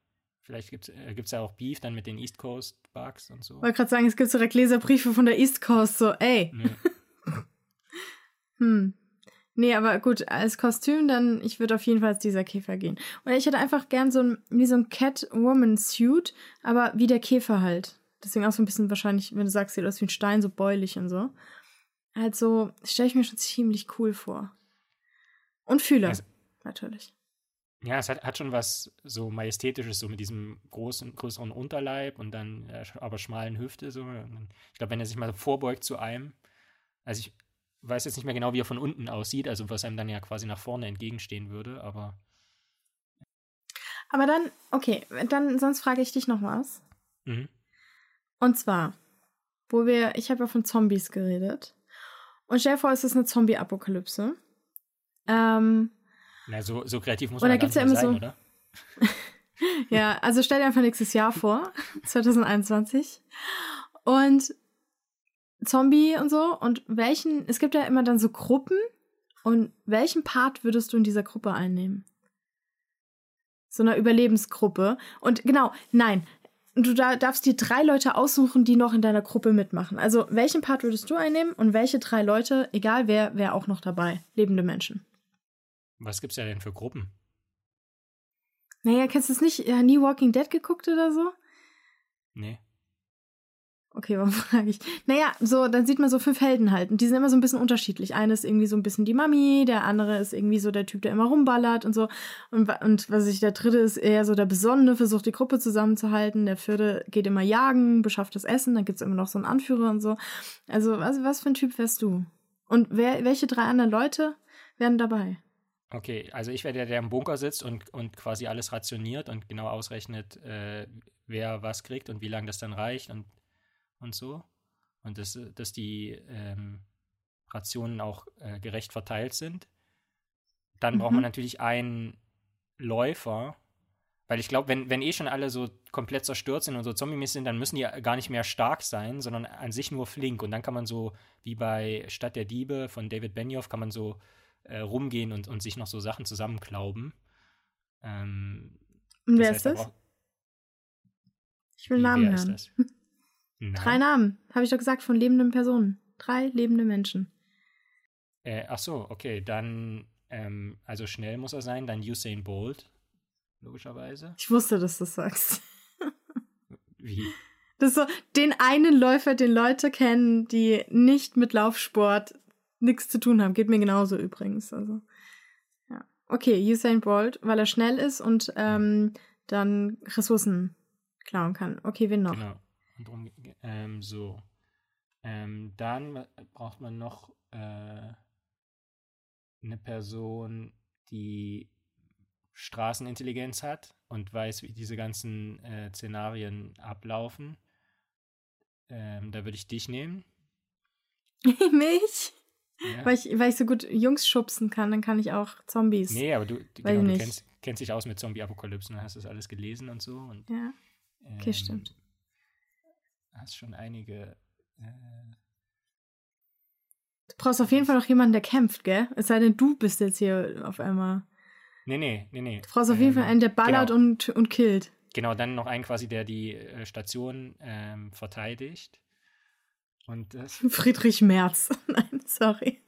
Speaker 2: Vielleicht gibt es äh, ja auch Beef dann mit den East Coast Bugs und so. Ich
Speaker 1: wollte gerade sagen, es gibt direkt Leserbriefe von der East Coast, so, ey. Nee. hm. Nee, aber gut, als Kostüm dann, ich würde auf jeden Fall als dieser Käfer gehen. Und ich hätte einfach gern so ein, wie so ein Catwoman-Suit, aber wie der Käfer halt. Deswegen auch so ein bisschen wahrscheinlich, wenn du sagst, sieht aus wie ein Stein, so bäulich und so. Halt so, stelle ich mir schon ziemlich cool vor. Und Fühler, also, natürlich.
Speaker 2: Ja, es hat, hat schon was so Majestätisches, so mit diesem großen, größeren Unterleib und dann äh, aber schmalen Hüfte. So. Ich glaube, wenn er sich mal vorbeugt zu einem, also ich weiß jetzt nicht mehr genau, wie er von unten aussieht, also was einem dann ja quasi nach vorne entgegenstehen würde, aber.
Speaker 1: Aber dann, okay, dann sonst frage ich dich noch was.
Speaker 2: Mhm.
Speaker 1: Und zwar, wo wir, ich habe ja von Zombies geredet. Und stell dir vor, es ist eine Zombie-Apokalypse. Ähm,
Speaker 2: Na, so, so kreativ muss
Speaker 1: Und
Speaker 2: man
Speaker 1: da gibt's ja immer
Speaker 2: sein,
Speaker 1: so-
Speaker 2: oder?
Speaker 1: ja, also stell dir einfach nächstes Jahr vor, 2021. Und Zombie und so. Und welchen, es gibt ja immer dann so Gruppen. Und welchen Part würdest du in dieser Gruppe einnehmen? So einer Überlebensgruppe. Und genau, nein, du da, darfst dir drei Leute aussuchen, die noch in deiner Gruppe mitmachen. Also welchen Part würdest du einnehmen und welche drei Leute, egal wer, wer auch noch dabei? Lebende Menschen.
Speaker 2: Was gibt's da denn für Gruppen?
Speaker 1: Naja, kennst du es nicht? Ja, nie Walking Dead geguckt oder so?
Speaker 2: Nee.
Speaker 1: Okay, warum frage ich? Naja, so, dann sieht man so fünf Helden halt. Und die sind immer so ein bisschen unterschiedlich. Eine ist irgendwie so ein bisschen die Mami, der andere ist irgendwie so der Typ, der immer rumballert und so. Und, und was ich, der dritte ist eher so der Besonnene, versucht die Gruppe zusammenzuhalten. Der vierte geht immer jagen, beschafft das Essen. Dann gibt's immer noch so einen Anführer und so. Also, was, was für ein Typ wärst du? Und wer, welche drei anderen Leute wären dabei?
Speaker 2: Okay, also ich wäre der, der im Bunker sitzt und, und quasi alles rationiert und genau ausrechnet, äh, wer was kriegt und wie lange das dann reicht und, und so. Und dass, dass die ähm, Rationen auch äh, gerecht verteilt sind. Dann braucht man
Speaker 1: Mhm.
Speaker 2: natürlich einen Läufer, weil ich glaube, wenn, wenn eh schon alle so komplett zerstört sind und so zombie sind, dann müssen die gar nicht mehr stark sein, sondern an sich nur flink. Und dann kann man so, wie bei Stadt der Diebe von David Benioff, kann man so äh, rumgehen und, und sich noch so Sachen zusammenklauben. Ähm,
Speaker 1: Und wer
Speaker 2: heißt,
Speaker 1: ist
Speaker 2: da
Speaker 1: das? Ich will Namen hören. Drei Namen, habe ich doch gesagt, von lebenden Personen. Drei lebende Menschen.
Speaker 2: Äh, ach so, okay, dann, ähm, also schnell muss er sein, dann Usain Bolt, logischerweise.
Speaker 1: Ich wusste, dass du das sagst.
Speaker 2: Wie?
Speaker 1: Das ist so den einen Läufer, den Leute kennen, die nicht mit Laufsport nichts zu tun haben. Geht mir genauso übrigens. Also, ja. Okay, Usain Bolt, weil er schnell ist und ähm, dann Ressourcen klauen kann. Okay, wen noch?
Speaker 2: Genau. Und drum, ähm, so. Ähm, dann braucht man noch äh, eine Person, die Straßenintelligenz hat und weiß, wie diese ganzen äh, Szenarien ablaufen. Ähm, da würde ich dich nehmen.
Speaker 1: Mich?
Speaker 2: Ja.
Speaker 1: Weil ich, weil ich so gut Jungs schubsen kann, dann kann ich auch Zombies.
Speaker 2: Nee, aber du, genau, du kennst, kennst dich aus mit Zombie-Apokalypsen, hast das alles gelesen und so. Und,
Speaker 1: Ja. Okay,
Speaker 2: ähm,
Speaker 1: stimmt.
Speaker 2: Hast schon einige. Äh,
Speaker 1: Du brauchst auf jeden Fall noch jemanden, der kämpft, gell? Es sei denn, du bist jetzt hier auf einmal.
Speaker 2: nee, nee, nee, nee.
Speaker 1: Du brauchst auf jeden Fall einen, der ballert
Speaker 2: genau.
Speaker 1: und, und killt.
Speaker 2: Genau, dann noch einen quasi, der die äh, Station ähm, verteidigt. Und das,
Speaker 1: Friedrich Merz. Nein, sorry.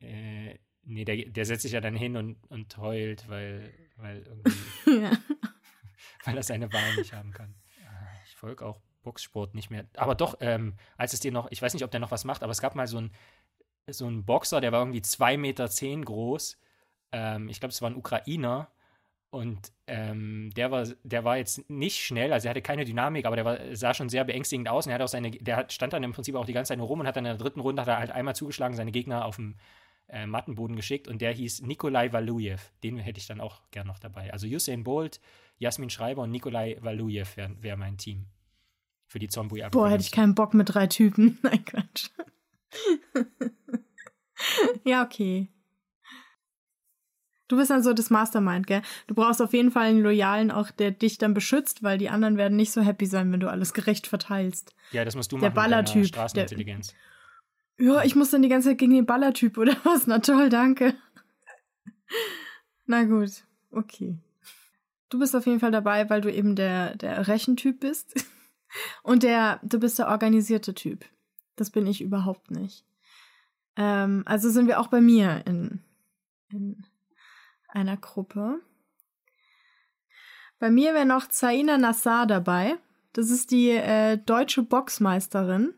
Speaker 2: äh, nee, der, der setzt sich ja dann hin und, und heult, weil, weil irgendwie,
Speaker 1: ja.
Speaker 2: weil er seine Wahl nicht haben kann. Ah, Ich folge auch Boxsport nicht mehr. Aber doch, ähm, als es dir noch, ich weiß nicht, ob der noch was macht, aber es gab mal so einen so einen Boxer, der war irgendwie 2,10 Meter zehn groß. Ähm, ich glaube, es war ein Ukrainer. Und ähm, der war, der war jetzt nicht schnell, also er hatte keine Dynamik, aber der war, sah schon sehr beängstigend aus. Und er hat auch seine, der stand dann im Prinzip auch die ganze Zeit nur rum und hat dann in der dritten Runde hat er halt einmal zugeschlagen, seine Gegner auf dem äh, Mattenboden geschickt und der hieß Nikolai Valujew. Den hätte ich dann auch gern noch dabei. Also Usain Bolt, Jasmin Schreiber und Nikolai Valujew wäre wär mein Team. Für die zombie
Speaker 1: Boah, hätte ich keinen Bock mit drei Typen. Nein, Quatsch. ja, okay. Du bist dann so das Mastermind, gell? Du brauchst auf jeden Fall einen Loyalen auch, der dich dann beschützt, weil die anderen werden nicht so happy sein, wenn du alles gerecht verteilst.
Speaker 2: Ja, das musst du
Speaker 1: Der
Speaker 2: machen. mit deiner
Speaker 1: Ballertyp, der-
Speaker 2: Straßenintelligenz.
Speaker 1: Ja, ich muss dann die ganze Zeit gegen den Ballertyp oder was? Na toll, danke. Na gut, okay. Du bist auf jeden Fall dabei, weil du eben der, der Rechentyp bist. Und der, du bist der organisierte Typ. Das bin ich überhaupt nicht. Ähm, also sind wir auch bei mir in, in einer Gruppe. Bei mir wäre noch Zaina Nassar dabei. Das ist die äh, deutsche Boxmeisterin.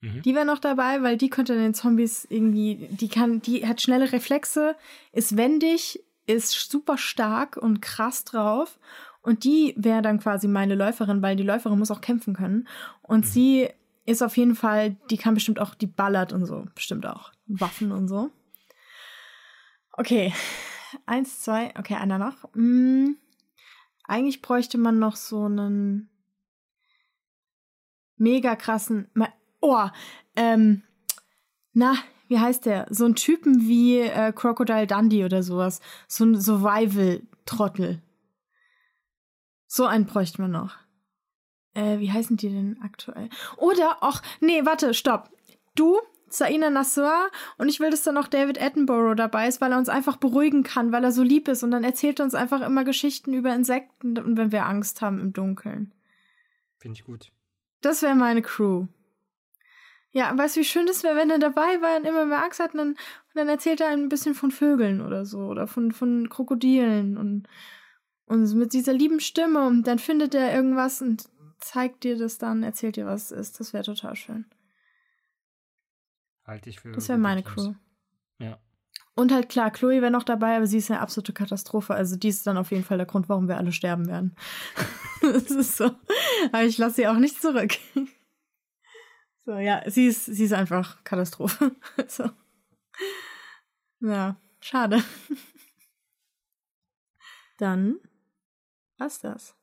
Speaker 2: Mhm.
Speaker 1: Die wäre noch dabei, weil die könnte den Zombies irgendwie, die kann, die hat schnelle Reflexe, ist wendig, ist super stark und krass drauf. Und die wäre dann quasi meine Läuferin, weil die Läuferin muss auch kämpfen können. Und
Speaker 2: Mhm.
Speaker 1: sie ist auf jeden Fall, die kann bestimmt auch, die ballert und so, bestimmt auch. Waffen und so. Okay. Eins, zwei, okay, einer noch. Hm, eigentlich bräuchte man noch so einen mega krassen. Oh, ähm, na, wie heißt der? So ein Typen wie äh, Crocodile Dundee oder sowas. So ein Survival-Trottel. So einen bräuchten wir noch. Äh, wie heißen die denn aktuell? Oder, ach, nee, warte, stopp. Du, Saina Nassar, und ich will, dass dann auch David Attenborough dabei ist, weil er uns einfach beruhigen kann, weil er so lieb ist und dann erzählt er uns einfach immer Geschichten über Insekten und wenn wir Angst haben im Dunkeln.
Speaker 2: Finde ich gut.
Speaker 1: Das wäre meine Crew. Ja, weißt du, wie schön das wäre, wenn er dabei war und immer mehr Angst hat und dann, und dann erzählt er ein bisschen von Vögeln oder so oder von, von Krokodilen und, und mit dieser lieben Stimme und dann findet er irgendwas und zeigt dir das dann, erzählt dir, was es ist. Das wäre total schön.
Speaker 2: Halte ich für.
Speaker 1: Das wäre meine Crew.
Speaker 2: Ja.
Speaker 1: Und halt klar, Chloe wäre noch dabei, aber sie ist eine absolute Katastrophe. Also die ist dann auf jeden Fall der Grund, warum wir alle sterben werden. das ist so. Aber ich lasse sie auch nicht zurück. So, ja, sie ist, sie ist einfach Katastrophe. so. Ja, schade. Dann war's das.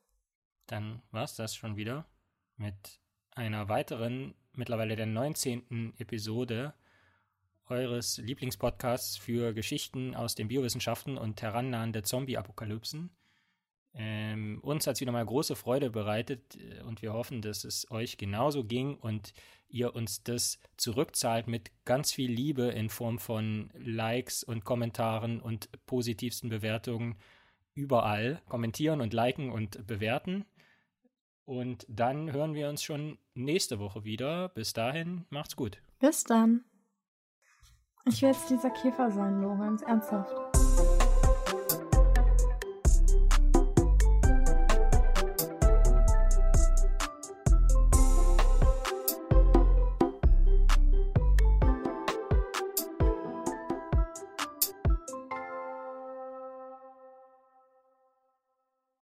Speaker 2: Dann war's das schon wieder mit einer weiteren, mittlerweile der 19. Episode eures Lieblingspodcasts für Geschichten aus den Biowissenschaften und herannahende Zombie-Apokalypsen. Ähm, uns hat es wieder mal große Freude bereitet äh, und wir hoffen, dass es euch genauso ging und ihr uns das zurückzahlt mit ganz viel Liebe in Form von Likes und Kommentaren und positivsten Bewertungen überall. Kommentieren und liken und bewerten. Und dann hören wir uns schon nächste Woche wieder. Bis dahin, macht's gut.
Speaker 1: Bis dann. Ich will jetzt dieser Käfer sein, Lorenz, ernsthaft.